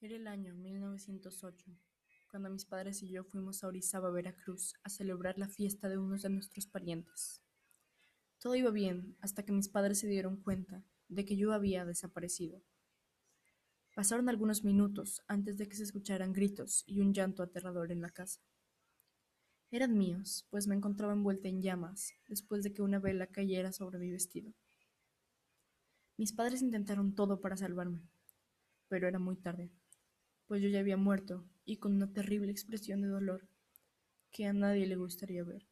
Era el año 1908, cuando mis padres y yo fuimos a Orizaba, Veracruz, a celebrar la fiesta de unos de nuestros parientes. Todo iba bien hasta que mis padres se dieron cuenta de que yo había desaparecido. Pasaron algunos minutos antes de que se escucharan gritos y un llanto aterrador en la casa. Eran míos, pues me encontraba envuelta en llamas después de que una vela cayera sobre mi vestido. Mis padres intentaron todo para salvarme, pero era muy tarde pues yo ya había muerto y con una terrible expresión de dolor que a nadie le gustaría ver.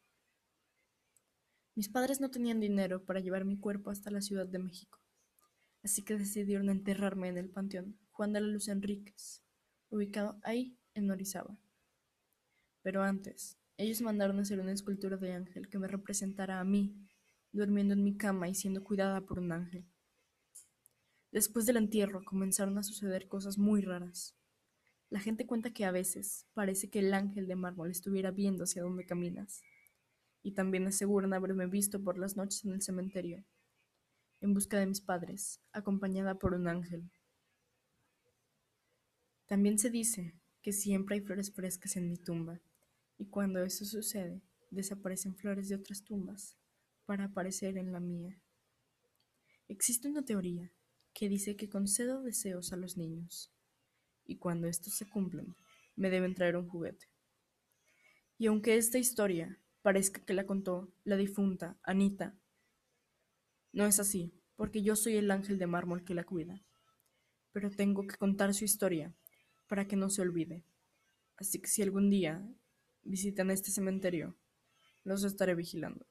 Mis padres no tenían dinero para llevar mi cuerpo hasta la Ciudad de México, así que decidieron enterrarme en el Panteón Juan de la Luz Enríquez, ubicado ahí en Orizaba. Pero antes, ellos mandaron hacer una escultura de ángel que me representara a mí, durmiendo en mi cama y siendo cuidada por un ángel. Después del entierro comenzaron a suceder cosas muy raras. La gente cuenta que a veces parece que el ángel de mármol estuviera viendo hacia dónde caminas. Y también aseguran haberme visto por las noches en el cementerio, en busca de mis padres, acompañada por un ángel. También se dice que siempre hay flores frescas en mi tumba, y cuando eso sucede, desaparecen flores de otras tumbas para aparecer en la mía. Existe una teoría que dice que concedo deseos a los niños y cuando estos se cumplan, me deben traer un juguete. Y aunque esta historia parezca que la contó la difunta Anita, no es así, porque yo soy el ángel de mármol que la cuida. Pero tengo que contar su historia para que no se olvide. Así que si algún día visitan este cementerio, los estaré vigilando.